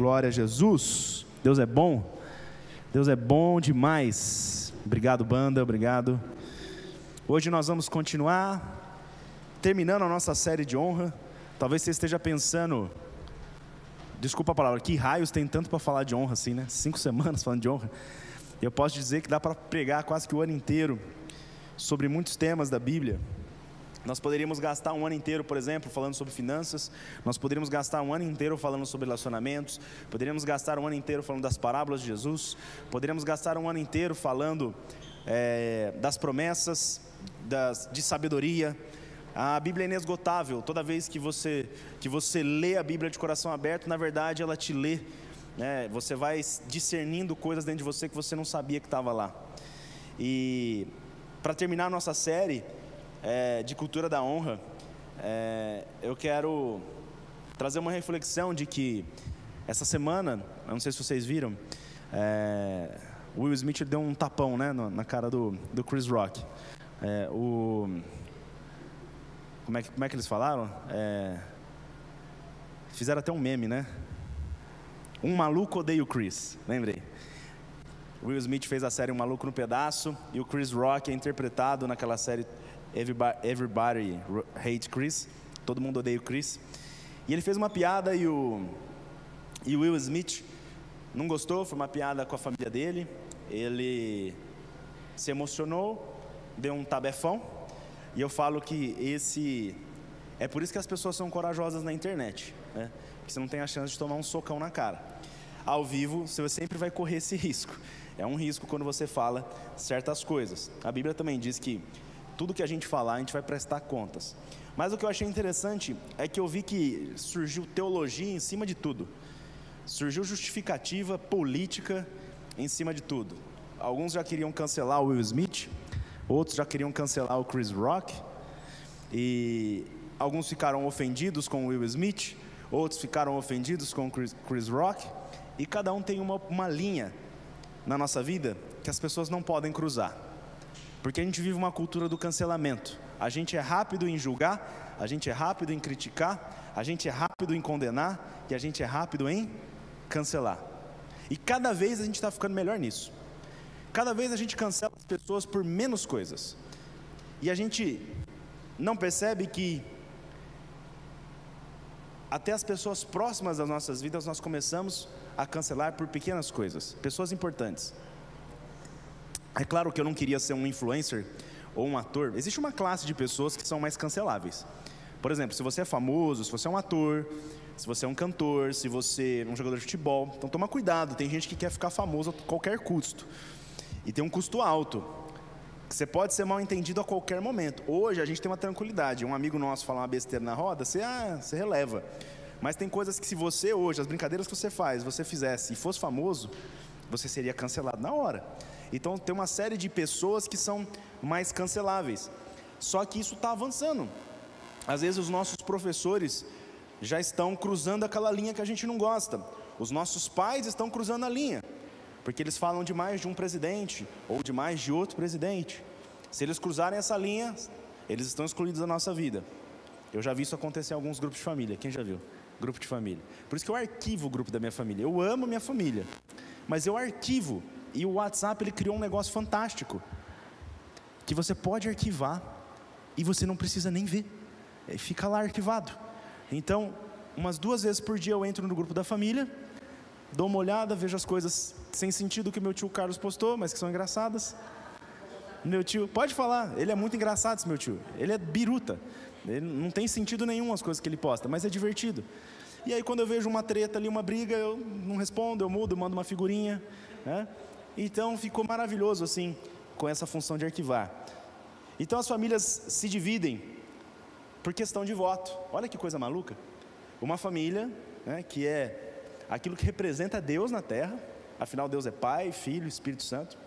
Glória a Jesus. Deus é bom. Deus é bom demais. Obrigado, banda. Obrigado. Hoje nós vamos continuar terminando a nossa série de honra. Talvez você esteja pensando, desculpa a palavra, que raios tem tanto para falar de honra assim, né? Cinco semanas falando de honra. Eu posso dizer que dá para pregar quase que o ano inteiro sobre muitos temas da Bíblia. Nós poderíamos gastar um ano inteiro, por exemplo, falando sobre finanças, nós poderíamos gastar um ano inteiro falando sobre relacionamentos, poderíamos gastar um ano inteiro falando das parábolas de Jesus, poderíamos gastar um ano inteiro falando é, das promessas, das, de sabedoria. A Bíblia é inesgotável, toda vez que você, que você lê a Bíblia de coração aberto, na verdade ela te lê, né? você vai discernindo coisas dentro de você que você não sabia que estava lá. E para terminar a nossa série, é, de cultura da honra, é, eu quero trazer uma reflexão de que essa semana, eu não sei se vocês viram, é, Will Smith deu um tapão né, na cara do, do Chris Rock. É, o, como, é que, como é que eles falaram? É, fizeram até um meme, né? Um maluco odeia o Chris, lembrei. Will Smith fez a série Um Maluco no Pedaço e o Chris Rock é interpretado naquela série Everybody, everybody Hate Chris. Todo mundo odeia o Chris. E ele fez uma piada e o, e o Will Smith não gostou, foi uma piada com a família dele. Ele se emocionou, deu um tabefão. E eu falo que esse. É por isso que as pessoas são corajosas na internet, né? Porque você não tem a chance de tomar um socão na cara. Ao vivo, você sempre vai correr esse risco. É um risco quando você fala certas coisas. A Bíblia também diz que tudo que a gente falar, a gente vai prestar contas. Mas o que eu achei interessante é que eu vi que surgiu teologia em cima de tudo. Surgiu justificativa política em cima de tudo. Alguns já queriam cancelar o Will Smith, outros já queriam cancelar o Chris Rock, e alguns ficaram ofendidos com o Will Smith, outros ficaram ofendidos com o Chris, Rock, e cada um tem uma, uma linha na nossa vida que as pessoas não podem cruzar. Porque a gente vive uma cultura do cancelamento. A gente é rápido em julgar, a gente é rápido em criticar, a gente é rápido em condenar e a gente é rápido em cancelar. E cada vez a gente está ficando melhor nisso. Cada vez a gente cancela as pessoas por menos coisas. E a gente não percebe que até as pessoas próximas das nossas vidas nós começamos a cancelar por pequenas coisas, pessoas importantes. É claro que eu não queria ser um influencer ou um ator. Existe uma classe de pessoas que são mais canceláveis. Por exemplo, se você é famoso, se você é um ator, se você é um cantor, se você é um jogador de futebol. Então toma cuidado, tem gente que quer ficar famoso a qualquer custo. E tem um custo alto. Você pode ser mal entendido a qualquer momento. Hoje a gente tem uma tranquilidade. Um amigo nosso falar uma besteira na roda, você, ah, você releva. Mas tem coisas que se você hoje, as brincadeiras que você faz, você fizesse e fosse famoso, você seria cancelado na hora. Então tem uma série de pessoas que são mais canceláveis. Só que isso está avançando. Às vezes os nossos professores já estão cruzando aquela linha que a gente não gosta. Os nossos pais estão cruzando a linha, porque eles falam de mais de um presidente ou de mais de outro presidente. Se eles cruzarem essa linha, eles estão excluídos da nossa vida. Eu já vi isso acontecer em alguns grupos de família. Quem já viu? Grupo de família. Por isso que eu arquivo o grupo da minha família. Eu amo minha família, mas eu arquivo e o WhatsApp ele criou um negócio fantástico que você pode arquivar e você não precisa nem ver. É, fica lá arquivado. Então, umas duas vezes por dia eu entro no grupo da família, dou uma olhada, vejo as coisas sem sentido que meu tio Carlos postou, mas que são engraçadas. Meu tio, pode falar, ele é muito engraçado esse meu tio. Ele é biruta. Ele não tem sentido nenhum as coisas que ele posta, mas é divertido. E aí quando eu vejo uma treta ali, uma briga, eu não respondo, eu mudo, mando uma figurinha, né? Então ficou maravilhoso assim, com essa função de arquivar. Então as famílias se dividem por questão de voto. Olha que coisa maluca. Uma família, né, que é aquilo que representa Deus na terra, afinal Deus é Pai, Filho, Espírito Santo,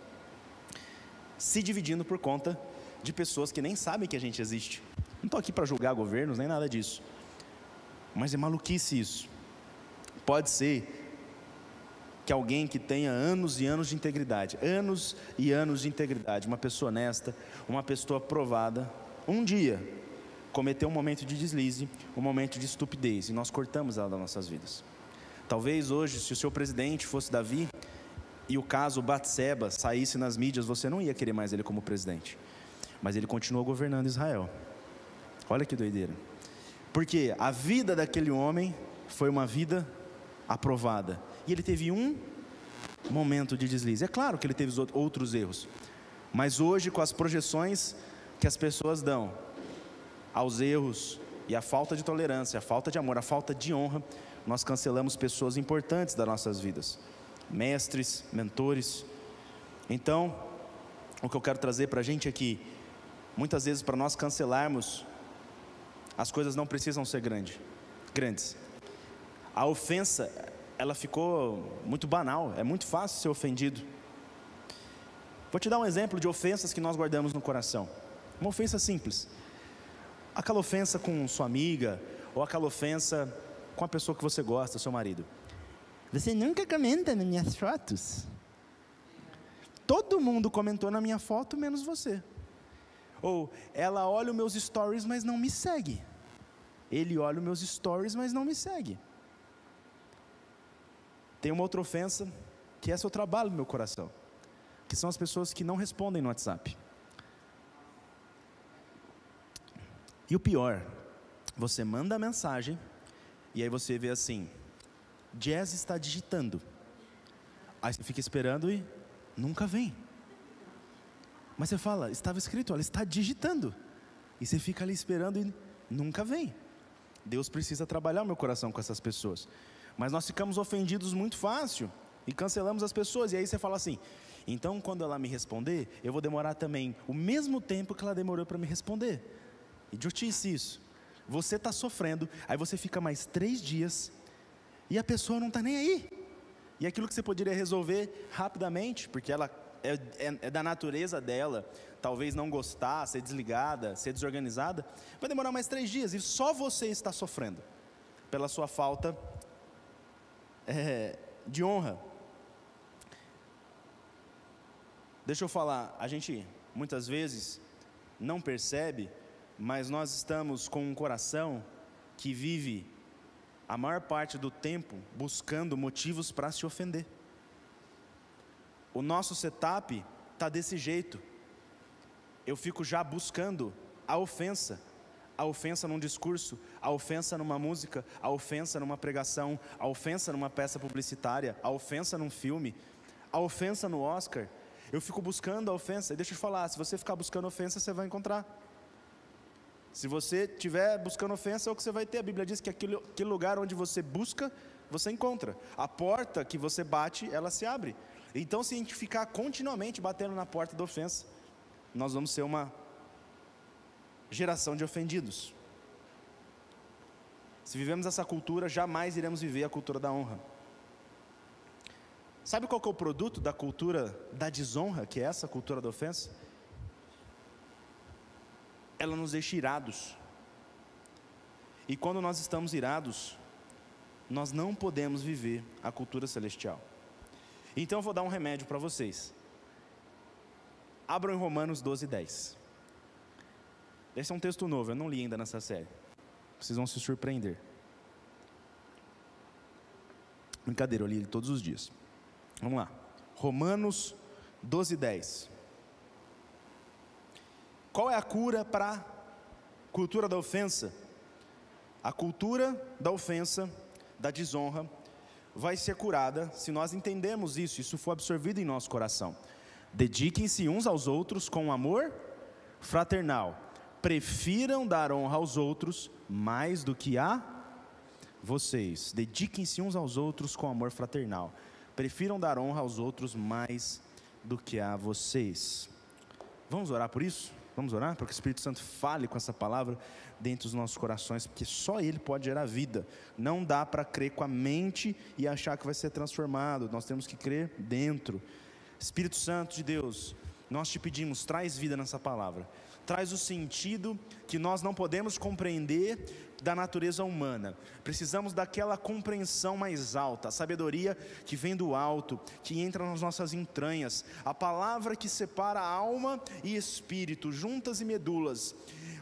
se dividindo por conta de pessoas que nem sabem que a gente existe. Não estou aqui para julgar governos nem nada disso, mas é maluquice isso. Pode ser que alguém que tenha anos e anos de integridade, anos e anos de integridade, uma pessoa honesta, uma pessoa provada, um dia cometeu um momento de deslize, um momento de estupidez, e nós cortamos ela das nossas vidas. Talvez hoje, se o seu presidente fosse Davi e o caso Batseba saísse nas mídias, você não ia querer mais ele como presidente. Mas ele continuou governando Israel. Olha que doideira. Porque a vida daquele homem foi uma vida aprovada. E ele teve um momento de deslize. É claro que ele teve outros erros. Mas hoje, com as projeções que as pessoas dão aos erros e a falta de tolerância, a falta de amor, a falta de honra, nós cancelamos pessoas importantes das nossas vidas, mestres, mentores. Então, o que eu quero trazer para a gente aqui, muitas vezes para nós cancelarmos, as coisas não precisam ser grande, grandes. A ofensa, ela ficou muito banal, é muito fácil ser ofendido. Vou te dar um exemplo de ofensas que nós guardamos no coração. Uma ofensa simples. Aquela ofensa com sua amiga, ou aquela ofensa com a pessoa que você gosta, seu marido. Você nunca comenta nas minhas fotos. Todo mundo comentou na minha foto, menos você. Ou ela olha os meus stories, mas não me segue. Ele olha os meus stories, mas não me segue. Tem uma outra ofensa, que é seu trabalho no meu coração, que são as pessoas que não respondem no WhatsApp. E o pior, você manda a mensagem e aí você vê assim: Jazz está digitando. Aí você fica esperando e nunca vem. Mas você fala, estava escrito, ela está digitando. E você fica ali esperando e nunca vem. Deus precisa trabalhar o meu coração com essas pessoas. Mas nós ficamos ofendidos muito fácil e cancelamos as pessoas. E aí você fala assim: então quando ela me responder, eu vou demorar também o mesmo tempo que ela demorou para me responder. Idiotice isso. Você está sofrendo, aí você fica mais três dias e a pessoa não está nem aí. E aquilo que você poderia resolver rapidamente, porque ela é, é, é, da natureza dela, talvez não gostar, ser desligada, ser desorganizada, vai demorar mais três dias e só você está sofrendo pela sua falta é, de honra. Deixa eu falar, a gente muitas vezes não percebe mas nós estamos com um coração que vive a maior parte do tempo buscando motivos para se ofender. O nosso setup está desse jeito. Eu fico já buscando a ofensa, a ofensa num discurso, a ofensa numa música, a ofensa numa pregação, a ofensa numa peça publicitária, a ofensa num filme, a ofensa no Oscar. Eu fico buscando a ofensa. E deixa eu te falar, se você ficar buscando ofensa, você vai encontrar. Se você estiver buscando ofensa, é o que você vai ter. A Bíblia diz que aquele, aquele lugar onde você busca, você encontra. A porta que você bate, ela se abre. Então, se a gente ficar continuamente batendo na porta da ofensa, nós vamos ser uma geração de ofendidos. Se vivemos essa cultura, jamais iremos viver a cultura da honra. Sabe qual é o produto da cultura da desonra, que é essa cultura da ofensa? ela nos deixa irados. E quando nós estamos irados, nós não podemos viver a cultura celestial. Então eu vou dar um remédio para vocês. Abram em Romanos 12, 10. Esse é um texto novo, eu não li ainda nessa série. Vocês vão se surpreender. Brincadeira, eu li ele todos os dias. Vamos lá. Romanos 12, 10. Qual é a cura para a cultura da ofensa? A cultura da ofensa, da desonra, vai ser curada se nós entendemos isso, isso for absorvido em nosso coração. Dediquem-se uns aos outros com amor fraternal. Prefiram dar honra aos outros mais do que a vocês. Dediquem-se uns aos outros com amor fraternal. Prefiram dar honra aos outros mais do que a vocês. Vamos orar por isso? Vamos orar para que o Espírito Santo fale com essa palavra dentro dos nossos corações, porque só Ele pode gerar vida. Não dá para crer com a mente e achar que vai ser transformado, nós temos que crer dentro. Espírito Santo de Deus, nós te pedimos, traz vida nessa palavra, traz o sentido que nós não podemos compreender da natureza humana. Precisamos daquela compreensão mais alta, a sabedoria que vem do alto, que entra nas nossas entranhas, a palavra que separa alma e espírito, juntas e medulas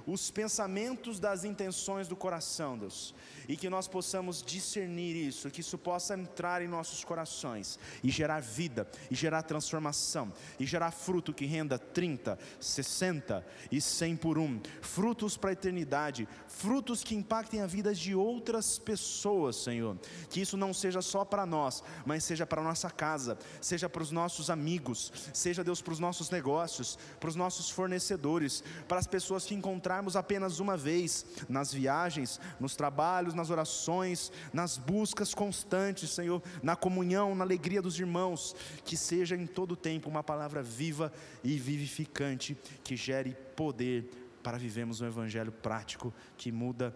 os pensamentos das intenções do coração, Deus, e que nós possamos discernir isso, que isso possa entrar em nossos corações e gerar vida, e gerar transformação, e gerar fruto que renda 30, 60 e 100 por um, frutos para a eternidade, frutos que impactem a vida de outras pessoas, Senhor. Que isso não seja só para nós, mas seja para nossa casa, seja para os nossos amigos, seja Deus para os nossos negócios, para os nossos fornecedores, para as pessoas que encontrarmos apenas uma vez nas viagens, nos trabalhos, nas orações, nas buscas constantes, Senhor, na comunhão, na alegria dos irmãos, que seja em todo tempo uma palavra viva e vivificante que gere poder para vivermos um evangelho prático que muda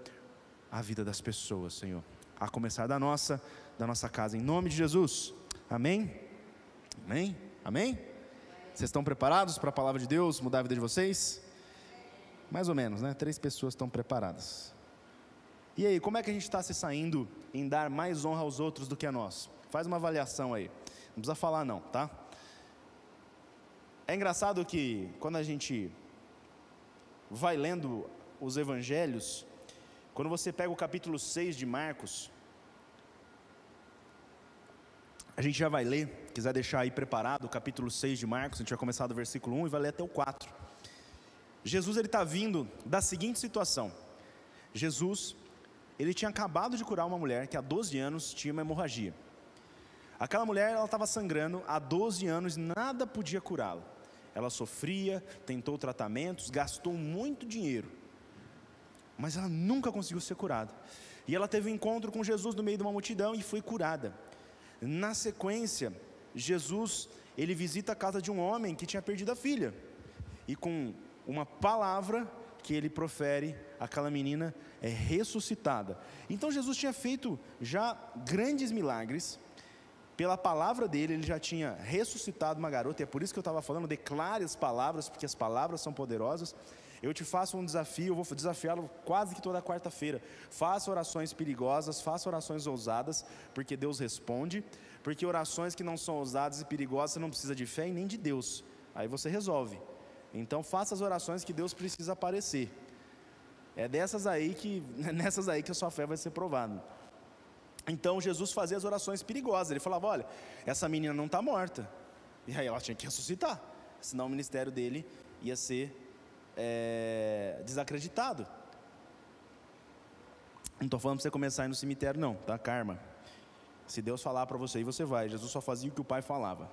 a vida das pessoas, Senhor. A começar da nossa, da nossa casa, em nome de Jesus. Amém? Amém? Amém? Vocês estão preparados para a palavra de Deus mudar a vida de vocês? Mais ou menos, né? Três pessoas estão preparadas. E aí, como é que a gente está se saindo em dar mais honra aos outros do que a nós? Faz uma avaliação aí. Não precisa falar, não, tá? É engraçado que quando a gente vai lendo os evangelhos, quando você pega o capítulo 6 de Marcos, a gente já vai ler, quiser deixar aí preparado o capítulo 6 de Marcos, a gente vai começar do versículo 1 e vai ler até o 4. Jesus ele está vindo da seguinte situação. Jesus, ele tinha acabado de curar uma mulher que há 12 anos tinha uma hemorragia. Aquela mulher, ela estava sangrando há 12 anos, nada podia curá-la. Ela sofria, tentou tratamentos, gastou muito dinheiro, mas ela nunca conseguiu ser curada. E ela teve um encontro com Jesus no meio de uma multidão e foi curada. Na sequência, Jesus, ele visita a casa de um homem que tinha perdido a filha. E com uma palavra que ele profere, aquela menina é ressuscitada. Então Jesus tinha feito já grandes milagres, pela palavra dele, ele já tinha ressuscitado uma garota, e é por isso que eu estava falando, declare as palavras, porque as palavras são poderosas. Eu te faço um desafio, eu vou desafiá-lo quase que toda quarta-feira. Faça orações perigosas, faça orações ousadas, porque Deus responde. Porque orações que não são ousadas e perigosas, você não precisa de fé e nem de Deus. Aí você resolve. Então faça as orações que Deus precisa aparecer. É dessas aí que, nessas aí que a sua fé vai ser provada. Então Jesus fazia as orações perigosas. Ele falava: Olha, essa menina não está morta. E aí ela tinha que ressuscitar. Senão o ministério dele ia ser é, desacreditado. Não estou falando para você começar a ir no cemitério, não, tá? Karma. Se Deus falar para você, aí você vai. Jesus só fazia o que o Pai falava.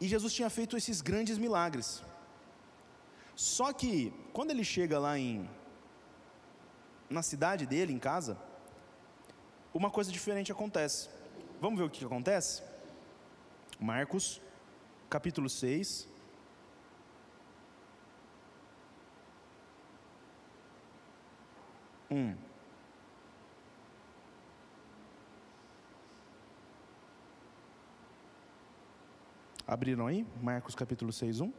E Jesus tinha feito esses grandes milagres. Só que, quando ele chega lá em, na cidade dele, em casa, uma coisa diferente acontece. Vamos ver o que acontece? Marcos, capítulo 6. Um. Abriram aí? Marcos capítulo 6, 1.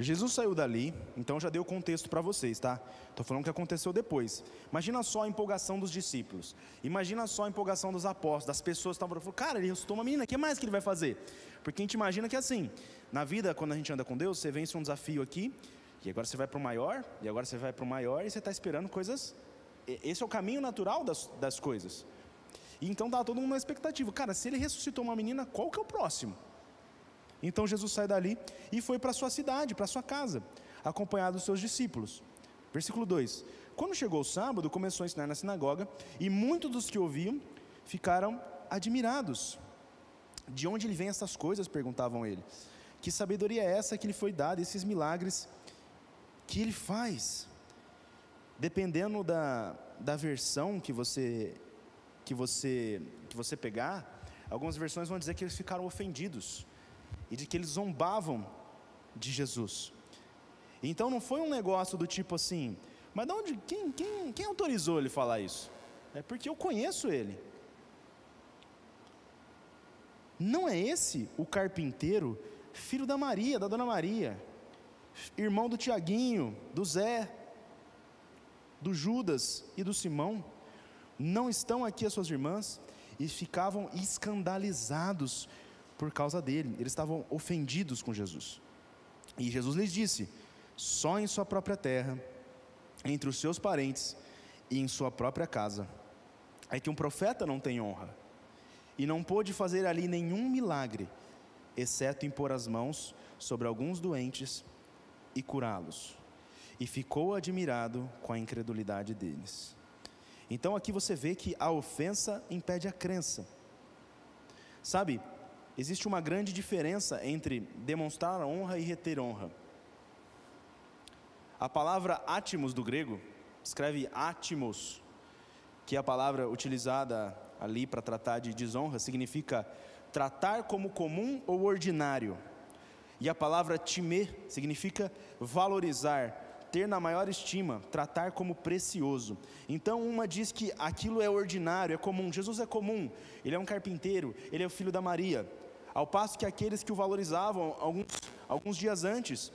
Jesus saiu dali, então já deu o contexto para vocês, tá? Estou falando o que aconteceu depois. Imagina só a empolgação dos discípulos. Imagina só a empolgação dos apóstolos, das pessoas que estavam falando, cara, ele ressuscitou uma menina, o que mais que ele vai fazer? Porque a gente imagina que assim, na vida, quando a gente anda com Deus, você vence um desafio aqui, e agora você vai para o maior, e agora você vai para o maior, e você está esperando coisas. Esse é o caminho natural das, das coisas. E então dá todo mundo uma expectativa. Cara, se ele ressuscitou uma menina, qual que é o próximo? Então Jesus sai dali e foi para sua cidade, para sua casa, acompanhado dos seus discípulos. Versículo 2: Quando chegou o sábado, começou a ensinar na sinagoga, e muitos dos que ouviam ficaram admirados. De onde ele vem essas coisas? perguntavam ele. Que sabedoria é essa que lhe foi dada, esses milagres que ele faz? Dependendo da, da versão que você, que, você, que você pegar, algumas versões vão dizer que eles ficaram ofendidos e de que eles zombavam de Jesus. Então não foi um negócio do tipo assim, mas de onde, quem, quem, quem autorizou ele falar isso? É porque eu conheço ele. Não é esse o carpinteiro, filho da Maria, da Dona Maria, irmão do Tiaguinho, do Zé, do Judas e do Simão? Não estão aqui as suas irmãs? E ficavam escandalizados por causa dele. Eles estavam ofendidos com Jesus. E Jesus lhes disse: só em sua própria terra, entre os seus parentes e em sua própria casa, é que um profeta não tem honra. E não pôde fazer ali nenhum milagre, exceto impor as mãos sobre alguns doentes e curá-los. E ficou admirado com a incredulidade deles. Então aqui você vê que a ofensa impede a crença. Sabe, existe uma grande diferença entre demonstrar honra e reter honra. A palavra átimos do grego, escreve átimos, que é a palavra utilizada ali para tratar de desonra, significa tratar como comum ou ordinário. E a palavra timê significa valorizar, ter na maior estima, tratar como precioso. Então, uma diz que aquilo é ordinário, é comum. Jesus é comum, ele é um carpinteiro, ele é o filho da Maria. Ao passo que aqueles que o valorizavam alguns, alguns dias antes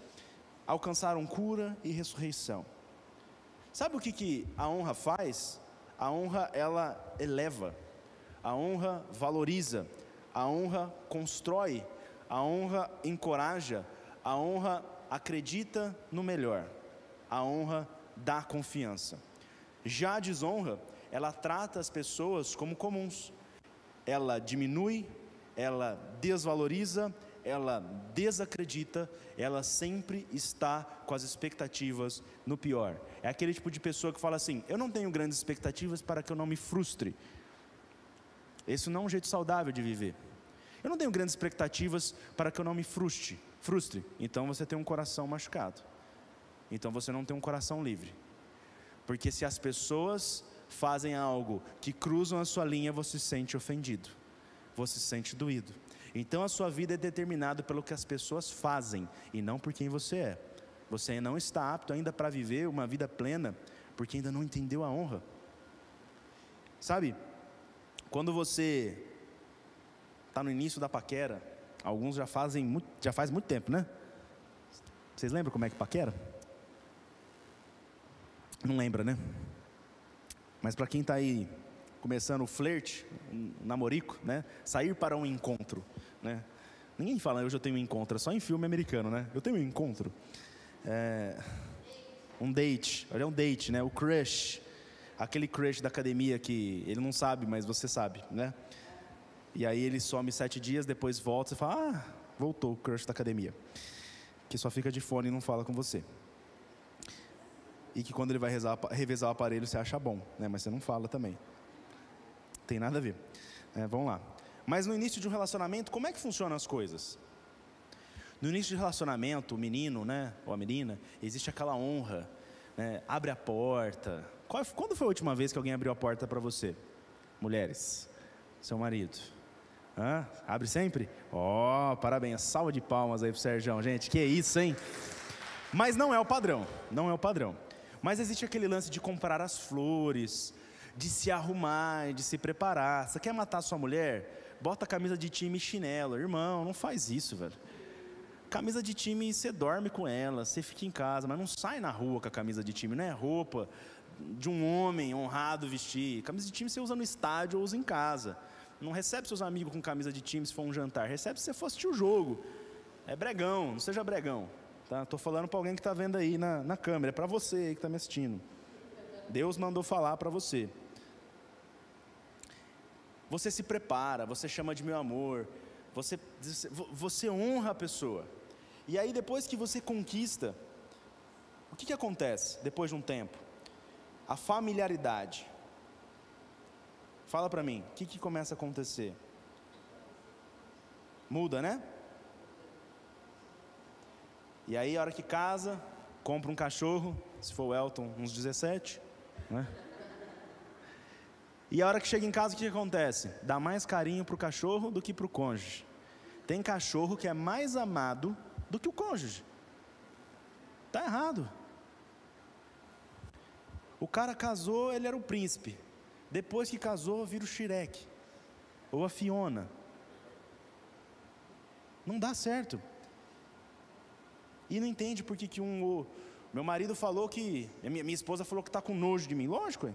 alcançaram cura e ressurreição. Sabe o que, que a honra faz? A honra ela eleva, a honra valoriza, a honra constrói, a honra encoraja, a honra acredita no melhor, a honra dá confiança. Já a desonra, ela trata as pessoas como comuns, ela diminui, ela desvaloriza, ela desacredita, ela sempre está com as expectativas no pior. É aquele tipo de pessoa que fala assim: eu não tenho grandes expectativas para que eu não me frustre. Esse não é um jeito saudável de viver. Eu não tenho grandes expectativas para que eu não me frustre. Frustre. Então você tem um coração machucado. Então você não tem um coração livre. Porque se as pessoas fazem algo que cruzam a sua linha, você se sente ofendido. Você se sente doído. Então a sua vida é determinada pelo que as pessoas fazem e não por quem você é. Você não está apto ainda para viver uma vida plena porque ainda não entendeu a honra. Sabe? Quando você está no início da paquera, alguns já fazem já faz muito tempo, né? Vocês lembram como é que paquera? Não lembra, né? Mas para quem está aí começando o flerte, um namorico, né? Sair para um encontro, né? Ninguém fala, hoje eu tenho um encontro, é só em filme americano, né? Eu tenho um encontro. É... Um date, olha, é um date, né? O crush. Aquele crush da academia que ele não sabe, mas você sabe, né? E aí ele some sete dias, depois volta e fala, ah, voltou o crush da academia. Que só fica de fone e não fala com você. E que quando ele vai rezar, revezar o aparelho, você acha bom, né? Mas você não fala também. Tem nada a ver. É, vamos lá. Mas no início de um relacionamento, como é que funcionam as coisas? No início de relacionamento, o menino, né, ou a menina, existe aquela honra, né, abre a porta. Qual, quando foi a última vez que alguém abriu a porta para você? Mulheres, seu marido. Hã? Abre sempre? Ó, oh, parabéns, salva de palmas aí pro Sérgio, gente, que isso, hein? Mas não é o padrão, não é o padrão. Mas existe aquele lance de comprar as flores, de se arrumar, de se preparar. Você quer matar sua mulher? Bota a camisa de time e chinelo. Irmão, não faz isso, velho. Camisa de time, você dorme com ela, você fica em casa, mas não sai na rua com a camisa de time, não é roupa de um homem honrado vestir. Camisa de time você usa no estádio ou usa em casa. Não recebe seus amigos com camisa de time se for um jantar, recebe se você for assistir o jogo. É bregão, não seja bregão. Tá? Tô falando para alguém que está vendo aí na, na câmera, é para você aí que está me assistindo. Deus mandou falar para você. Você se prepara, você chama de meu amor, você, você honra a pessoa. E aí, depois que você conquista, o que, que acontece depois de um tempo? A familiaridade. Fala para mim, o que, que começa a acontecer? Muda, né? E aí, a hora que casa, compra um cachorro, se for o Elton, uns 17, né? E a hora que chega em casa, o que acontece? Dá mais carinho para o cachorro do que para o cônjuge. Tem cachorro que é mais amado do que o cônjuge. Está errado. O cara casou, ele era o príncipe. Depois que casou, vira o Shrek. Ou a Fiona. Não dá certo. E não entende por que, que um. O, meu marido falou que. Minha, minha esposa falou que está com nojo de mim. Lógico, é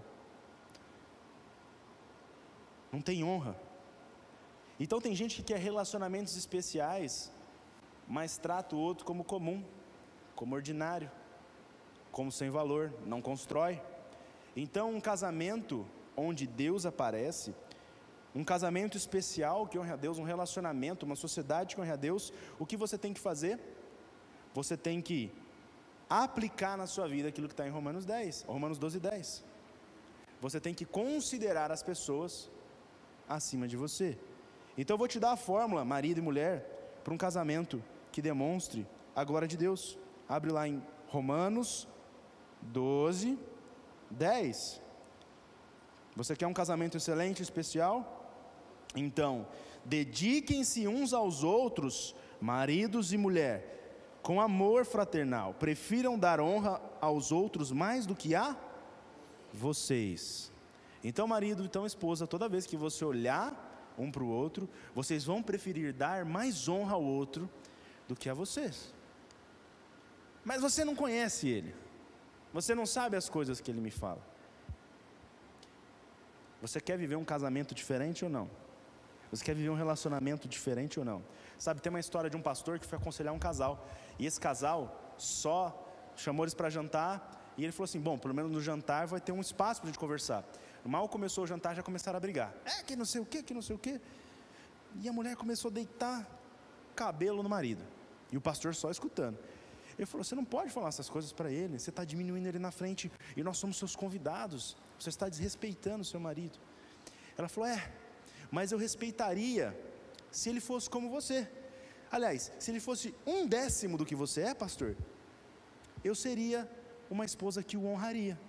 não tem honra. Então tem gente que quer relacionamentos especiais, mas trata o outro como comum. como ordinário, como sem valor, não constrói. Então, um casamento onde Deus aparece, um casamento especial que honra a Deus, um relacionamento, uma sociedade que honra a Deus, o que você tem que fazer? Você tem que aplicar na sua vida aquilo que está em Romanos 10, Romanos 12, 10. Você tem que considerar as pessoas acima de você. Então eu vou te dar a fórmula, marido e mulher, para um casamento que demonstre a glória de Deus. Abre lá em Romanos 12, 10. Você quer um casamento excelente, especial? Então, dediquem-se uns aos outros, maridos e mulher, com amor fraternal. Prefiram dar honra aos outros mais do que a vocês. Então, marido, então esposa, toda vez que você olhar um para o outro, vocês vão preferir dar mais honra ao outro do que a vocês. Mas você não conhece ele. Você não sabe as coisas que ele me fala. Você quer viver um casamento diferente ou não? Você quer viver um relacionamento diferente ou não? Sabe, tem uma história de um pastor que foi aconselhar um casal. E esse casal só chamou eles para jantar. E ele falou assim: Bom, pelo menos no jantar vai ter um espaço para a gente conversar. Mal começou o jantar, já começaram a brigar. É, que não sei o que, que não sei o que. E a mulher começou a deitar cabelo no marido. E o pastor só escutando. Ele falou: Você não pode falar essas coisas para ele. Você está diminuindo ele na frente. E nós somos seus convidados. Você está desrespeitando o seu marido. Ela falou: É, mas eu respeitaria se ele fosse como você. Aliás, se ele fosse um décimo do que você é, pastor, eu seria uma esposa que o honraria.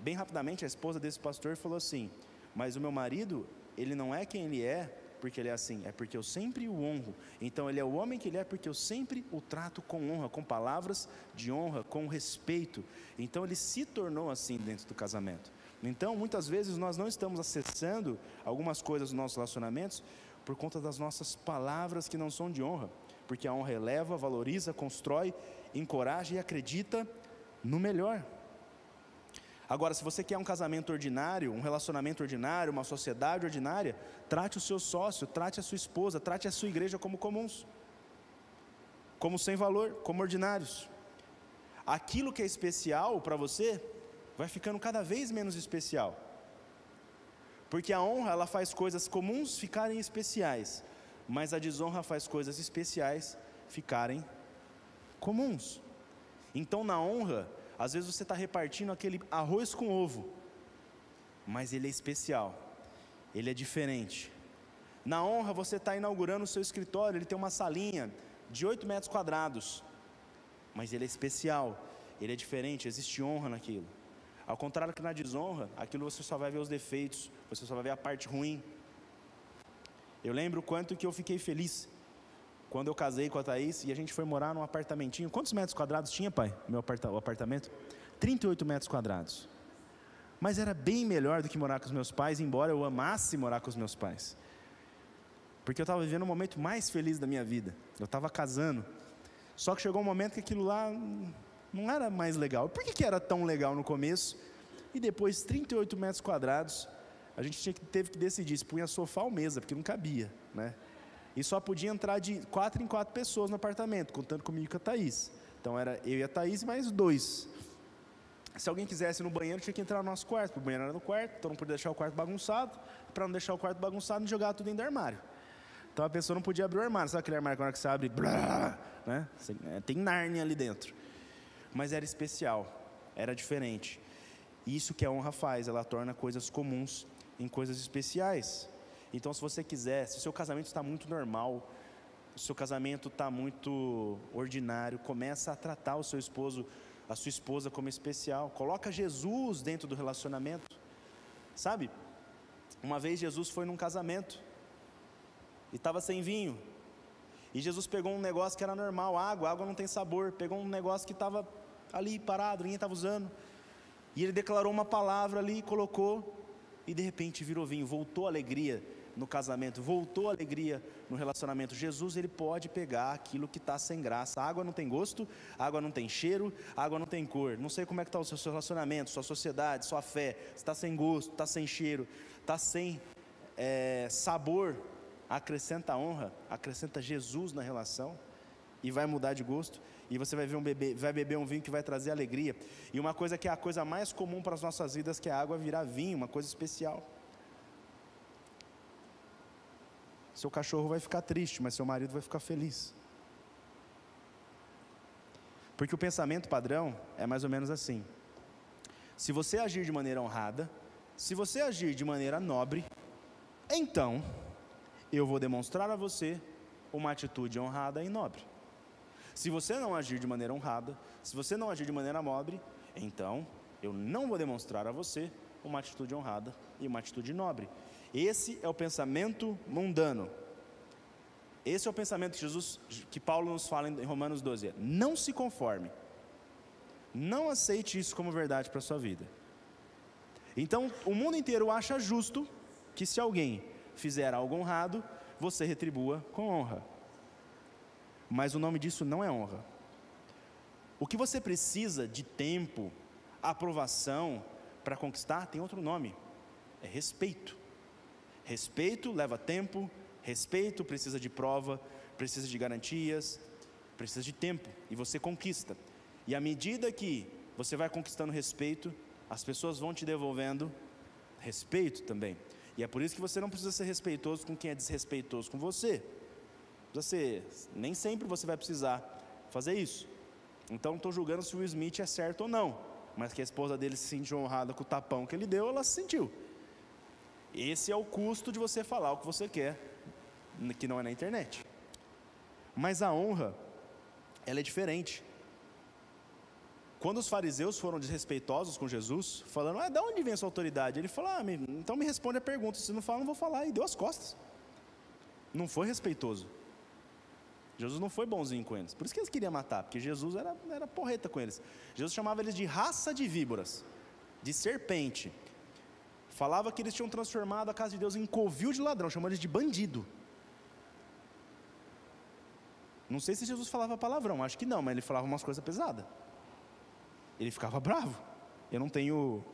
Bem rapidamente, a esposa desse pastor falou assim: Mas o meu marido, ele não é quem ele é porque ele é assim, é porque eu sempre o honro. Então ele é o homem que ele é porque eu sempre o trato com honra, com palavras de honra, com respeito. Então ele se tornou assim dentro do casamento. Então, muitas vezes nós não estamos acessando algumas coisas dos nossos relacionamentos por conta das nossas palavras que não são de honra, porque a honra eleva, valoriza, constrói, encoraja e acredita no melhor. Agora, se você quer um casamento ordinário, um relacionamento ordinário, uma sociedade ordinária, trate o seu sócio, trate a sua esposa, trate a sua igreja como comuns, como sem valor, como ordinários. Aquilo que é especial para você vai ficando cada vez menos especial. Porque a honra, ela faz coisas comuns ficarem especiais, mas a desonra faz coisas especiais ficarem comuns. Então, na honra, às vezes você está repartindo aquele arroz com ovo, mas ele é especial, ele é diferente. Na honra, você está inaugurando o seu escritório, ele tem uma salinha de 8 metros quadrados, mas ele é especial, ele é diferente, existe honra naquilo. Ao contrário que na desonra, aquilo você só vai ver os defeitos, você só vai ver a parte ruim. Eu lembro o quanto que eu fiquei feliz quando eu casei com a Thaís e a gente foi morar num apartamentinho. Quantos metros quadrados tinha, pai? Meu apartamento? 38 metros quadrados. Mas era bem melhor do que morar com os meus pais, embora eu amasse morar com os meus pais. Porque eu estava vivendo o momento mais feliz da minha vida. Eu estava casando. Só que chegou um momento que aquilo lá não era mais legal. Por que, que era tão legal no começo? E depois, 38 metros quadrados, a gente tinha, teve que decidir se punha sofá ou mesa, porque não cabia, né? E só podia entrar de quatro em quatro pessoas no apartamento, contando comigo e com a Thaís. Então era eu e a Thaís mais dois. Se alguém quisesse ir no banheiro, tinha que entrar no nosso quarto. O banheiro era no quarto, então não podia deixar o quarto bagunçado. Para não deixar o quarto bagunçado, não jogar tudo dentro do armário. Então a pessoa não podia abrir o armário. Sabe aquele armário que, que você abre, blá, né? É, tem Nárnia ali dentro mas era especial, era diferente. Isso que a honra faz, ela torna coisas comuns em coisas especiais. Então, se você quiser, se o seu casamento está muito normal, o seu casamento está muito ordinário, começa a tratar o seu esposo, a sua esposa como especial. Coloca Jesus dentro do relacionamento. Sabe? Uma vez Jesus foi num casamento e estava sem vinho. E Jesus pegou um negócio que era normal, água, água não tem sabor. Pegou um negócio que estava ali parado, ninguém estava usando. E ele declarou uma palavra ali, colocou, e de repente virou vinho, voltou a alegria no casamento, voltou a alegria no relacionamento. Jesus, ele pode pegar aquilo que está sem graça. A água não tem gosto, água não tem cheiro, água não tem cor. Não sei como é que está o seu relacionamento, sua sociedade, sua fé. Está sem gosto, está sem cheiro, está sem é, sabor. Acrescenta honra, acrescenta Jesus na relação. E vai mudar de gosto, e você vai ver um bebê, vai beber um vinho que vai trazer alegria. E uma coisa que é a coisa mais comum para as nossas vidas, que é a água virar vinho, uma coisa especial. Seu cachorro vai ficar triste, mas seu marido vai ficar feliz. Porque o pensamento padrão é mais ou menos assim: se você agir de maneira honrada, se você agir de maneira nobre, então eu vou demonstrar a você uma atitude honrada e nobre. Se você não agir de maneira honrada, se você não agir de maneira nobre, então eu não vou demonstrar a você uma atitude honrada e uma atitude nobre. Esse é o pensamento mundano. Esse é o pensamento que Jesus, que Paulo nos fala em Romanos 12. Não se conforme. Não aceite isso como verdade para a sua vida. Então, o mundo inteiro acha justo que se alguém fizer algo honrado, você retribua com honra. Mas o nome disso não é honra. O que você precisa de tempo, aprovação para conquistar tem outro nome: é respeito. Respeito leva tempo, respeito precisa de prova, precisa de garantias, precisa de tempo e você conquista. E à medida que você vai conquistando respeito, as pessoas vão te devolvendo respeito também. E é por isso que você não precisa ser respeitoso com quem é desrespeitoso com você. Nem sempre você vai precisar fazer isso. Então estou julgando se o Smith é certo ou não, mas que a esposa dele se sentiu honrada com o tapão que ele deu, ela se sentiu. Esse é o custo de você falar o que você quer, que não é na internet. Mas a honra, ela é diferente. Quando os fariseus foram desrespeitosos com Jesus, falando, ah, de onde vem a sua autoridade? Ele falou, ah, então me responde a pergunta, se não fala, não vou falar, e deu as costas. Não foi respeitoso. Jesus não foi bonzinho com eles. Por isso que eles queriam matar, porque Jesus era, era porreta com eles. Jesus chamava eles de raça de víboras, de serpente. Falava que eles tinham transformado a casa de Deus em covil de ladrão, chamando eles de bandido. Não sei se Jesus falava palavrão, acho que não, mas ele falava umas coisas pesadas. Ele ficava bravo. Eu não tenho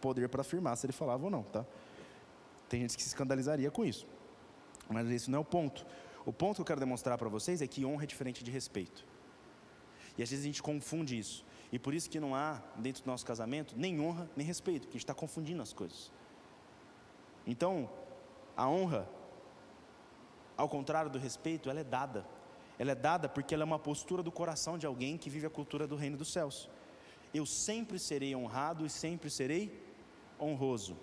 poder para afirmar se ele falava ou não, tá? Tem gente que se escandalizaria com isso. Mas esse não é o ponto. O ponto que eu quero demonstrar para vocês é que honra é diferente de respeito. E às vezes a gente confunde isso. E por isso que não há, dentro do nosso casamento, nem honra, nem respeito, porque a gente está confundindo as coisas. Então, a honra, ao contrário do respeito, ela é dada. Ela é dada porque ela é uma postura do coração de alguém que vive a cultura do reino dos céus. Eu sempre serei honrado e sempre serei honroso.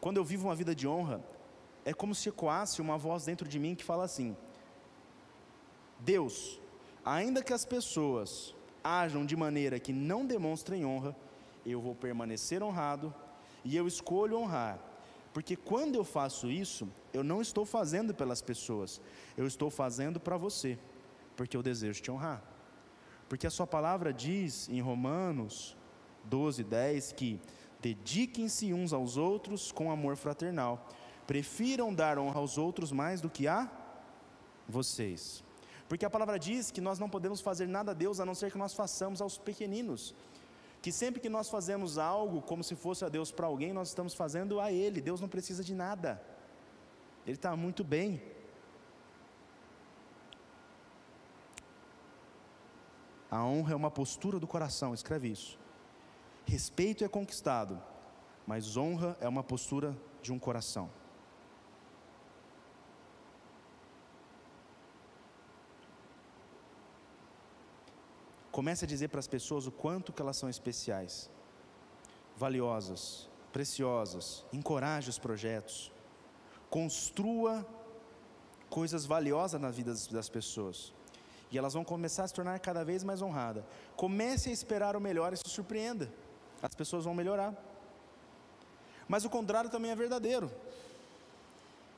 Quando eu vivo uma vida de honra, é como se ecoasse uma voz dentro de mim que fala assim: Deus, ainda que as pessoas ajam de maneira que não demonstrem honra, eu vou permanecer honrado e eu escolho honrar, porque quando eu faço isso, eu não estou fazendo pelas pessoas, eu estou fazendo para você, porque eu desejo te honrar. Porque a sua palavra diz em Romanos 12, 10 que dediquem-se uns aos outros com amor fraternal, prefiram dar honra aos outros mais do que a vocês. Porque a palavra diz que nós não podemos fazer nada a Deus a não ser que nós façamos aos pequeninos. Que sempre que nós fazemos algo como se fosse a Deus para alguém, nós estamos fazendo a Ele. Deus não precisa de nada. Ele está muito bem. A honra é uma postura do coração, escreve isso. Respeito é conquistado, mas honra é uma postura de um coração. Comece a dizer para as pessoas o quanto que elas são especiais, valiosas, preciosas. Encoraje os projetos. Construa coisas valiosas na vida das pessoas. E elas vão começar a se tornar cada vez mais honradas. Comece a esperar o melhor e se surpreenda. As pessoas vão melhorar. Mas o contrário também é verdadeiro.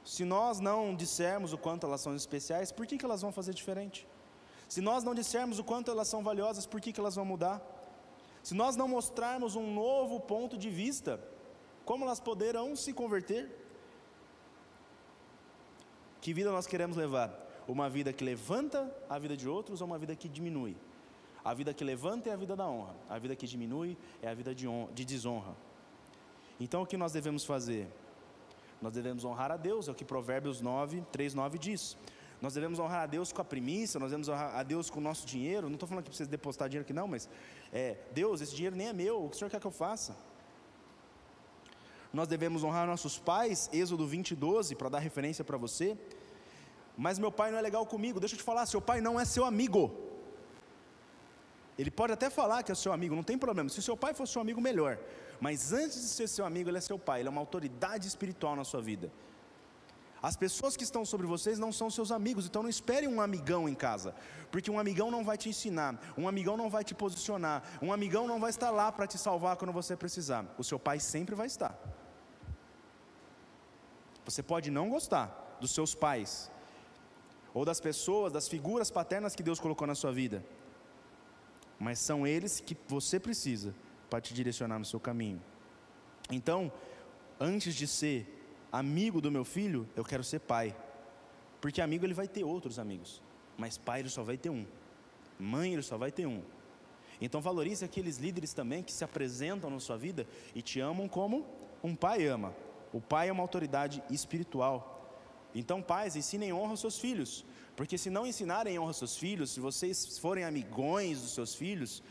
Se nós não dissermos o quanto elas são especiais, por que, que elas vão fazer diferente? Se nós não dissermos o quanto elas são valiosas, por que, que elas vão mudar? Se nós não mostrarmos um novo ponto de vista, como elas poderão se converter? Que vida nós queremos levar? Uma vida que levanta a vida de outros ou uma vida que diminui? A vida que levanta é a vida da honra, a vida que diminui é a vida de, honra, de desonra. Então o que nós devemos fazer? Nós devemos honrar a Deus, é o que Provérbios 9, 3, 9 diz. Nós devemos honrar a Deus com a primícia, nós devemos honrar a Deus com o nosso dinheiro. Não estou falando que precisa depositar dinheiro aqui, não, mas é, Deus, esse dinheiro nem é meu, o que o Senhor quer que eu faça? Nós devemos honrar nossos pais, Êxodo 20, 12, para dar referência para você. Mas meu pai não é legal comigo, deixa eu te falar, seu pai não é seu amigo. Ele pode até falar que é seu amigo, não tem problema. Se seu pai fosse seu amigo, melhor. Mas antes de ser seu amigo, ele é seu pai, ele é uma autoridade espiritual na sua vida. As pessoas que estão sobre vocês não são seus amigos, então não espere um amigão em casa, porque um amigão não vai te ensinar, um amigão não vai te posicionar, um amigão não vai estar lá para te salvar quando você precisar. O seu pai sempre vai estar. Você pode não gostar dos seus pais, ou das pessoas, das figuras paternas que Deus colocou na sua vida, mas são eles que você precisa para te direcionar no seu caminho. Então, antes de ser amigo do meu filho, eu quero ser pai. Porque amigo ele vai ter outros amigos, mas pai ele só vai ter um. Mãe ele só vai ter um. Então valorize aqueles líderes também que se apresentam na sua vida e te amam como um pai ama. O pai é uma autoridade espiritual. Então, pais, ensinem honra aos seus filhos, porque se não ensinarem honra aos seus filhos, se vocês forem amigões dos seus filhos,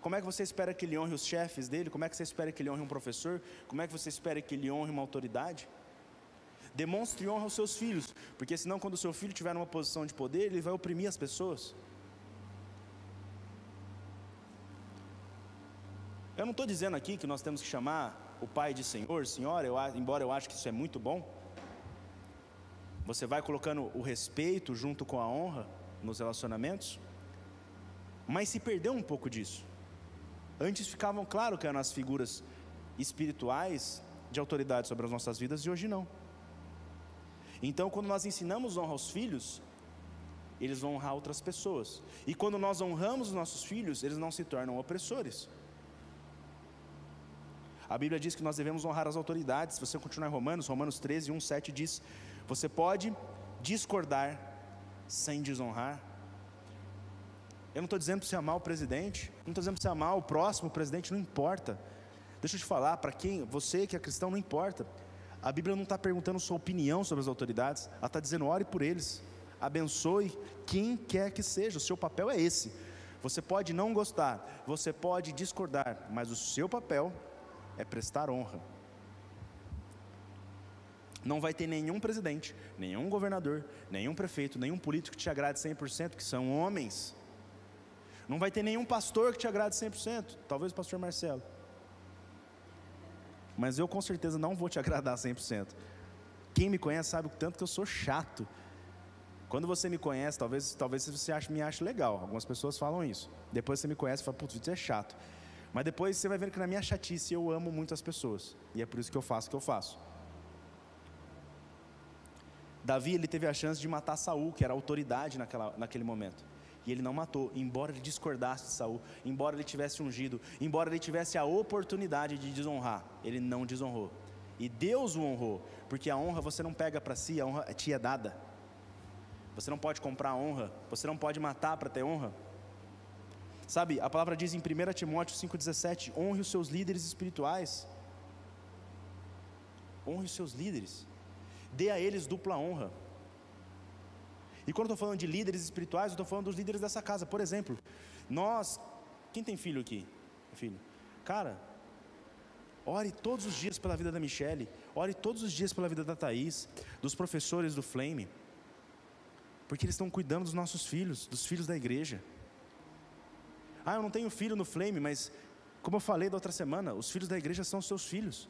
como é que você espera que ele honre os chefes dele? Como é que você espera que ele honre um professor? Como é que você espera que ele honre uma autoridade? Demonstre honra aos seus filhos, porque senão, quando o seu filho estiver numa posição de poder, ele vai oprimir as pessoas. Eu não estou dizendo aqui que nós temos que chamar o pai de senhor, senhora, eu, embora eu acho que isso é muito bom. Você vai colocando o respeito junto com a honra nos relacionamentos, mas se perdeu um pouco disso. Antes ficavam claro que eram as figuras espirituais de autoridade sobre as nossas vidas e hoje não. Então, quando nós ensinamos honra aos filhos, eles vão honrar outras pessoas. E quando nós honramos os nossos filhos, eles não se tornam opressores. A Bíblia diz que nós devemos honrar as autoridades. Se você continuar em Romanos, Romanos 13, 1, 7 diz: Você pode discordar sem desonrar. Eu não estou dizendo para você amar o presidente, não estou dizendo para você amar o próximo presidente, não importa. Deixa eu te falar, para quem, você que é cristão, não importa. A Bíblia não está perguntando sua opinião sobre as autoridades, ela está dizendo: ore por eles, abençoe quem quer que seja, o seu papel é esse. Você pode não gostar, você pode discordar, mas o seu papel é prestar honra. Não vai ter nenhum presidente, nenhum governador, nenhum prefeito, nenhum político que te agrade 100%, que são homens. Não vai ter nenhum pastor que te agrade 100%, talvez o pastor Marcelo mas eu com certeza não vou te agradar 100%. Quem me conhece sabe o tanto que eu sou chato. Quando você me conhece, talvez, talvez você ache, me ache legal. Algumas pessoas falam isso. Depois você me conhece e fala, putz, é chato. Mas depois você vai ver que na minha chatice eu amo muito as pessoas. E é por isso que eu faço o que eu faço. Davi ele teve a chance de matar Saul, que era autoridade naquela, naquele momento e ele não matou, embora ele discordasse de Saul, embora ele tivesse ungido, embora ele tivesse a oportunidade de desonrar, ele não desonrou. E Deus o honrou, porque a honra você não pega para si, a honra te é dada. Você não pode comprar honra, você não pode matar para ter honra. Sabe, a palavra diz em 1 Timóteo 5,17: honre os seus líderes espirituais. Honre os seus líderes, dê a eles dupla honra. E quando eu estou falando de líderes espirituais, eu estou falando dos líderes dessa casa. Por exemplo, nós. Quem tem filho aqui? Filho. Cara, ore todos os dias pela vida da Michelle. Ore todos os dias pela vida da Thaís, dos professores do Flame. Porque eles estão cuidando dos nossos filhos, dos filhos da igreja. Ah, eu não tenho filho no Flame, mas como eu falei da outra semana, os filhos da igreja são seus filhos.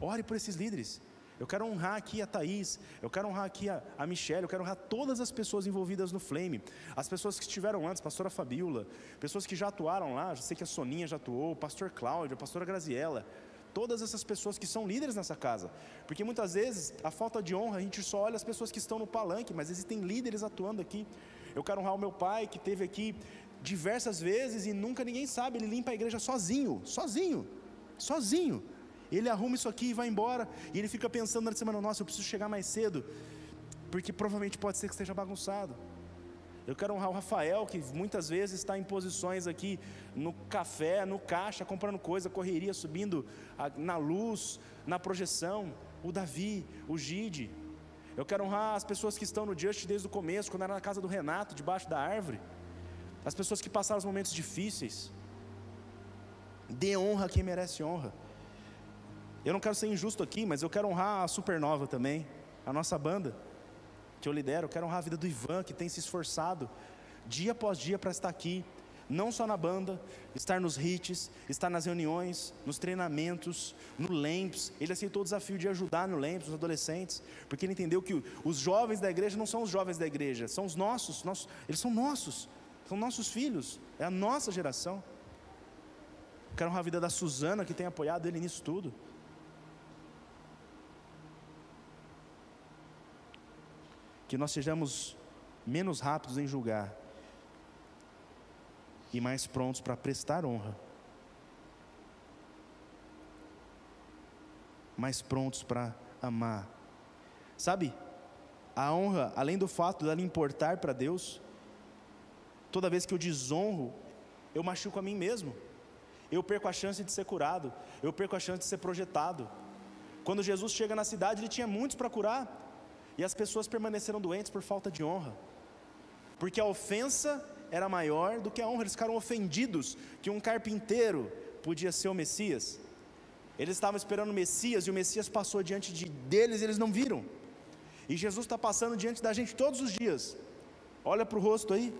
Ore por esses líderes. Eu quero honrar aqui a Thaís, eu quero honrar aqui a, a Michelle, eu quero honrar todas as pessoas envolvidas no Flame, as pessoas que estiveram antes, pastora Fabiola, pessoas que já atuaram lá, já sei que a Soninha já atuou, o pastor Cláudio, a pastora Graziella, todas essas pessoas que são líderes nessa casa, porque muitas vezes a falta de honra, a gente só olha as pessoas que estão no palanque, mas existem líderes atuando aqui. Eu quero honrar o meu pai que teve aqui diversas vezes e nunca ninguém sabe, ele limpa a igreja sozinho, sozinho, sozinho. Ele arruma isso aqui e vai embora. E ele fica pensando na semana: nossa, eu preciso chegar mais cedo, porque provavelmente pode ser que esteja bagunçado. Eu quero honrar o Rafael, que muitas vezes está em posições aqui no café, no caixa, comprando coisa, correria, subindo na luz, na projeção. O Davi, o Gide. Eu quero honrar as pessoas que estão no Just desde o começo, quando era na casa do Renato, debaixo da árvore. As pessoas que passaram os momentos difíceis. Dê honra a quem merece honra. Eu não quero ser injusto aqui, mas eu quero honrar a Supernova também, a nossa banda, que eu lidero. Eu quero honrar a vida do Ivan, que tem se esforçado dia após dia para estar aqui, não só na banda, estar nos hits, estar nas reuniões, nos treinamentos, no LEMPS. Ele aceitou o desafio de ajudar no LEMPS, os adolescentes, porque ele entendeu que os jovens da igreja não são os jovens da igreja, são os nossos, nossos eles são nossos, são nossos filhos, é a nossa geração. Quero honrar a vida da Suzana, que tem apoiado ele nisso tudo. Que nós sejamos menos rápidos em julgar e mais prontos para prestar honra. Mais prontos para amar. Sabe, a honra, além do fato dela importar para Deus, toda vez que eu desonro, eu machuco a mim mesmo. Eu perco a chance de ser curado, eu perco a chance de ser projetado. Quando Jesus chega na cidade, ele tinha muitos para curar, e as pessoas permaneceram doentes por falta de honra, porque a ofensa era maior do que a honra. Eles ficaram ofendidos que um carpinteiro podia ser o Messias. Eles estavam esperando o Messias e o Messias passou diante de, deles e eles não viram. E Jesus está passando diante da gente todos os dias. Olha para o rosto aí.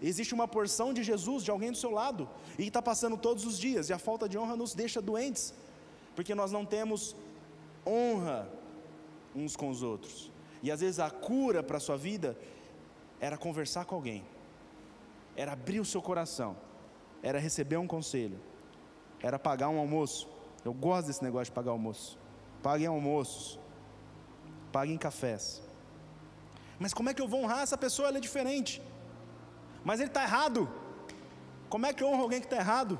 Existe uma porção de Jesus, de alguém do seu lado, e está passando todos os dias, e a falta de honra nos deixa doentes, porque nós não temos honra uns com os outros. E às vezes a cura para a sua vida era conversar com alguém, era abrir o seu coração, era receber um conselho, era pagar um almoço. Eu gosto desse negócio de pagar almoço. Paguem almoços, paguem cafés. Mas como é que eu vou honrar essa pessoa? Ela é diferente. Mas ele está errado. Como é que eu honro alguém que está errado?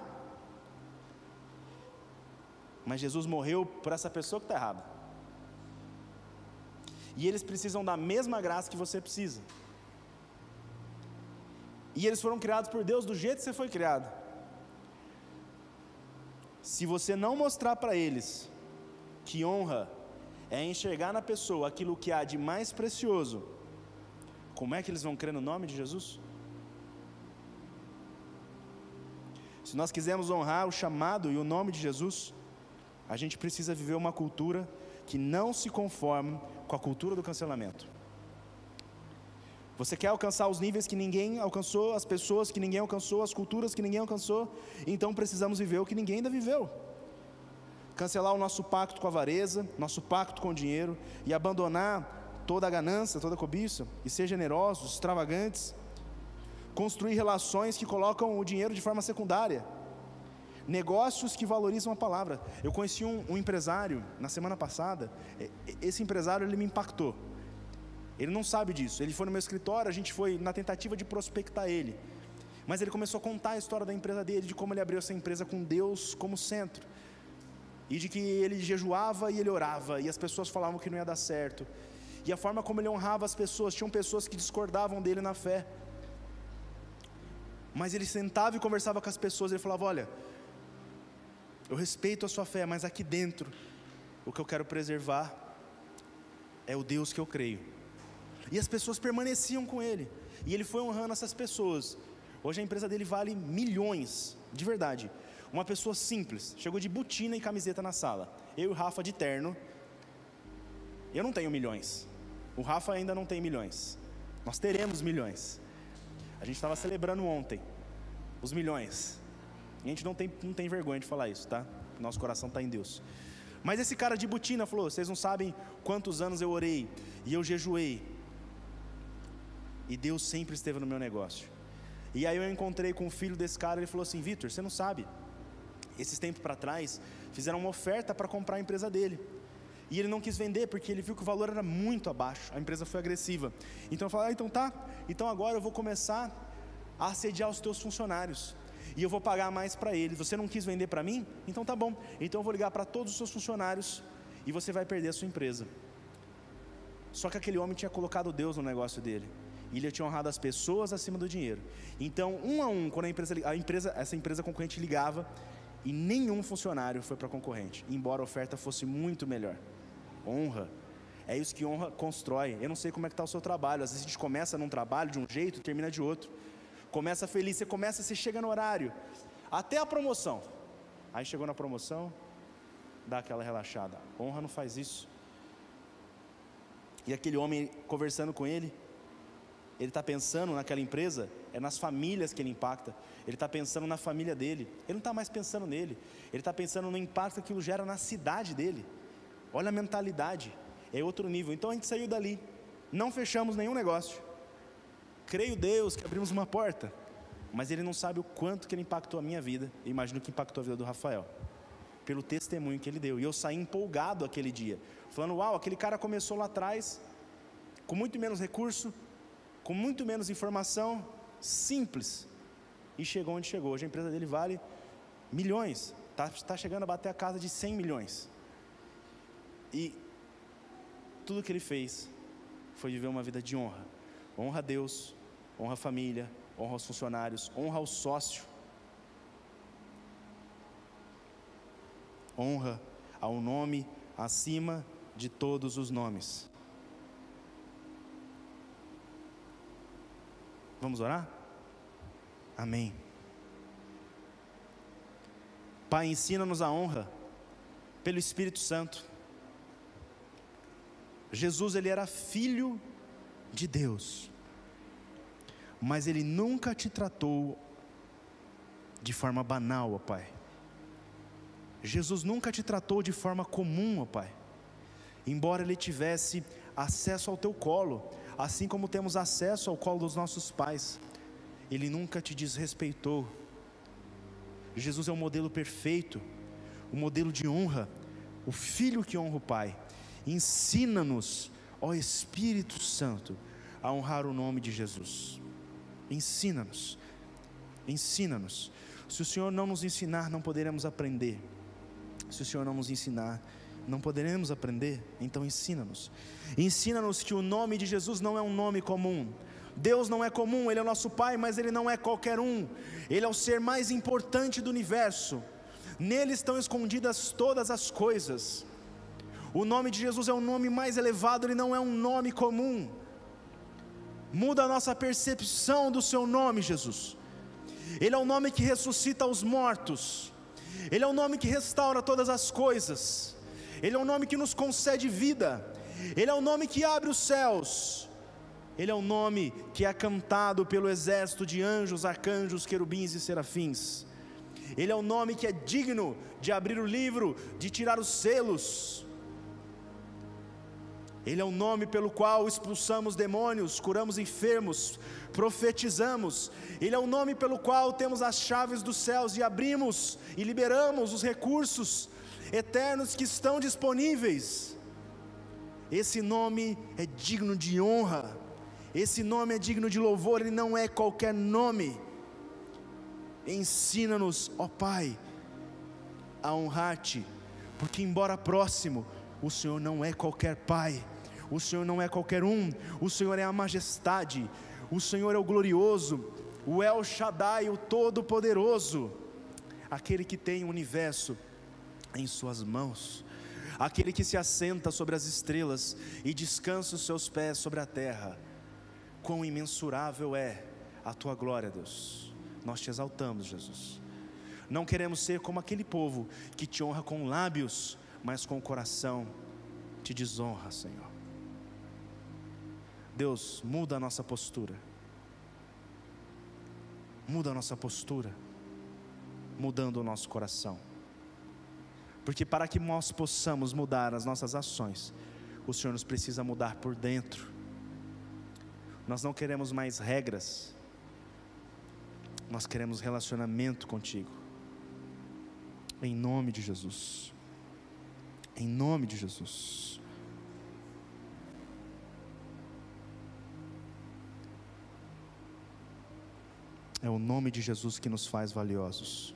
Mas Jesus morreu por essa pessoa que está errada. E eles precisam da mesma graça que você precisa. E eles foram criados por Deus do jeito que você foi criado. Se você não mostrar para eles que honra é enxergar na pessoa aquilo que há de mais precioso, como é que eles vão crer no nome de Jesus? Se nós quisermos honrar o chamado e o nome de Jesus, a gente precisa viver uma cultura que não se conforme com a cultura do cancelamento. Você quer alcançar os níveis que ninguém alcançou, as pessoas que ninguém alcançou, as culturas que ninguém alcançou, então precisamos viver o que ninguém ainda viveu. Cancelar o nosso pacto com a avareza, nosso pacto com o dinheiro e abandonar toda a ganância, toda a cobiça e ser generosos, extravagantes. Construir relações que colocam o dinheiro de forma secundária. Negócios que valorizam a palavra. Eu conheci um, um empresário na semana passada. Esse empresário ele me impactou ele não sabe disso. Ele foi no meu escritório, a gente foi na tentativa de prospectar ele. Mas ele começou a contar a história da empresa dele, de como ele abriu essa empresa com Deus como centro. E de que ele jejuava e ele orava, e as pessoas falavam que não ia dar certo. E a forma como ele honrava as pessoas, tinham pessoas que discordavam dele na fé. Mas ele sentava e conversava com as pessoas, ele falava: Olha, eu respeito a sua fé, mas aqui dentro, o que eu quero preservar é o Deus que eu creio. E as pessoas permaneciam com ele. E ele foi honrando essas pessoas. Hoje a empresa dele vale milhões, de verdade. Uma pessoa simples, chegou de botina e camiseta na sala. Eu e o Rafa de terno. Eu não tenho milhões. O Rafa ainda não tem milhões. Nós teremos milhões. A gente estava celebrando ontem os milhões. A gente não tem, não tem vergonha de falar isso, tá? Nosso coração está em Deus. Mas esse cara de botina falou: vocês não sabem quantos anos eu orei e eu jejuei e Deus sempre esteve no meu negócio. E aí eu encontrei com o filho desse cara, ele falou assim: Vitor, você não sabe, esses tempos para trás, fizeram uma oferta para comprar a empresa dele. E ele não quis vender porque ele viu que o valor era muito abaixo, a empresa foi agressiva. Então eu falei: ah, então tá, então agora eu vou começar a assediar os teus funcionários. E eu vou pagar mais para eles. Você não quis vender para mim? Então tá bom. Então eu vou ligar para todos os seus funcionários e você vai perder a sua empresa. Só que aquele homem tinha colocado Deus no negócio dele. E ele tinha honrado as pessoas acima do dinheiro. Então, um a um, quando a empresa, a empresa essa empresa concorrente ligava, e nenhum funcionário foi para a concorrente, embora a oferta fosse muito melhor. Honra É isso que honra constrói. Eu não sei como é que está o seu trabalho. Às vezes a gente começa num trabalho de um jeito e termina de outro. Começa feliz, você começa, você chega no horário. Até a promoção. Aí chegou na promoção, dá aquela relaxada. Honra não faz isso. E aquele homem conversando com ele, ele está pensando naquela empresa, é nas famílias que ele impacta. Ele está pensando na família dele. Ele não está mais pensando nele. Ele está pensando no impacto que aquilo gera na cidade dele. Olha a mentalidade. É outro nível. Então a gente saiu dali. Não fechamos nenhum negócio. Creio Deus que abrimos uma porta. Mas ele não sabe o quanto que ele impactou a minha vida. E imagino que impactou a vida do Rafael. Pelo testemunho que ele deu. E eu saí empolgado aquele dia. Falando, uau, aquele cara começou lá atrás. Com muito menos recurso com muito menos informação, simples, e chegou onde chegou. Hoje a empresa dele vale milhões, está tá chegando a bater a casa de 100 milhões. E tudo que ele fez foi viver uma vida de honra. Honra a Deus, honra a família, honra aos funcionários, honra ao sócio. Honra ao nome acima de todos os nomes. Vamos orar? Amém. Pai, ensina-nos a honra pelo Espírito Santo. Jesus, ele era filho Deus, mas ele nunca te tratou de forma banal, ó Pai. Jesus nunca te tratou de forma comum, ó Pai. Embora ele tivesse acesso ao teu colo, assim como temos acesso ao colo dos nossos pais. Ele nunca te desrespeitou. Jesus é o modelo perfeito, o modelo de honra, o filho que honra o Pai. Ensina-nos, ó Espírito Santo, a honrar o nome de Jesus. Ensina-nos, ensina-nos. Se o Senhor não nos ensinar, não poderemos aprender. Se o Senhor não nos ensinar, não poderemos aprender, então ensina-nos. Ensina-nos que o nome de Jesus não é um nome comum. Deus não é comum, Ele é o nosso Pai, mas Ele não é qualquer um. Ele é o ser mais importante do universo. Nele estão escondidas todas as coisas. O nome de Jesus é o nome mais elevado, ele não é um nome comum. Muda a nossa percepção do seu nome, Jesus. Ele é o nome que ressuscita os mortos. Ele é o nome que restaura todas as coisas. Ele é o nome que nos concede vida, Ele é o nome que abre os céus, Ele é o nome que é cantado pelo exército de anjos, arcanjos, querubins e serafins. Ele é o nome que é digno de abrir o livro, de tirar os selos. Ele é o nome pelo qual expulsamos demônios, curamos enfermos, profetizamos. Ele é o nome pelo qual temos as chaves dos céus e abrimos e liberamos os recursos eternos que estão disponíveis. Esse nome é digno de honra, esse nome é digno de louvor, ele não é qualquer nome. Ensina-nos, ó Pai, a honrar-te, porque, embora próximo, o Senhor não é qualquer Pai, o Senhor não é qualquer um, o Senhor é a majestade, o Senhor é o glorioso, o El Shaddai, o Todo-Poderoso, aquele que tem o universo em Suas mãos. Aquele que se assenta sobre as estrelas e descansa os seus pés sobre a terra. Quão imensurável é a tua glória, Deus. Nós te exaltamos, Jesus. Não queremos ser como aquele povo que te honra com lábios, mas com o coração te desonra, Senhor. Deus, muda a nossa postura. Muda a nossa postura, mudando o nosso coração. Porque para que nós possamos mudar as nossas ações, o Senhor nos precisa mudar por dentro. Nós não queremos mais regras, nós queremos relacionamento contigo. Em nome de Jesus. Em nome de Jesus. É o nome de Jesus que nos faz valiosos.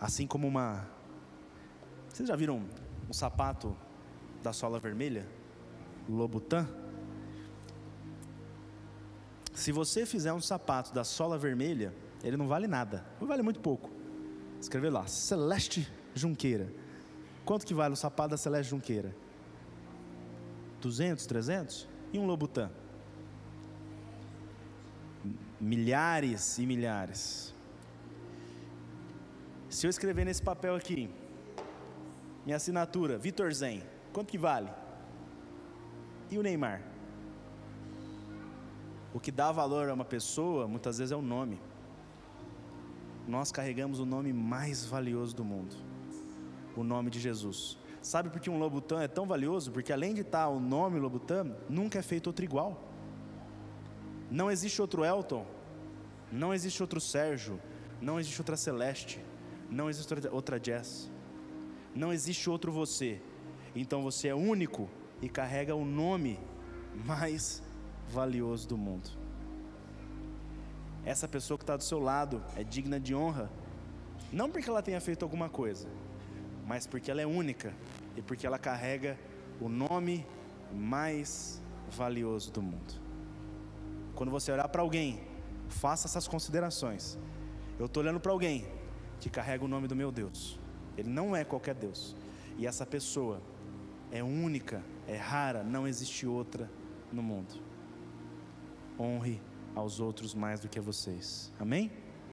Assim como uma. Vocês já viram um sapato da sola vermelha? Lobutan? Se você fizer um sapato da sola vermelha, ele não vale nada, não vale muito pouco. Escrever lá, Celeste Junqueira. Quanto que vale o sapato da Celeste Junqueira? 200, 300? E um Lobutã? Milhares e milhares. Se eu escrever nesse papel aqui, minha assinatura, Vitor Zen, quanto que vale? E o Neymar? O que dá valor a uma pessoa, muitas vezes, é o nome. Nós carregamos o nome mais valioso do mundo, o nome de Jesus. Sabe por que um Lobutan é tão valioso? Porque além de estar o nome Lobutan, nunca é feito outro igual. Não existe outro Elton, não existe outro Sérgio, não existe outra Celeste, não existe outra Jess, não existe outro você. Então você é único e carrega o nome mais valioso do mundo. Essa pessoa que está do seu lado é digna de honra, não porque ela tenha feito alguma coisa, mas porque ela é única e porque ela carrega o nome mais valioso do mundo. Quando você olhar para alguém, faça essas considerações. Eu estou olhando para alguém que carrega o nome do meu Deus. Ele não é qualquer Deus. E essa pessoa é única, é rara, não existe outra no mundo. Honre aos outros mais do que a vocês. Amém?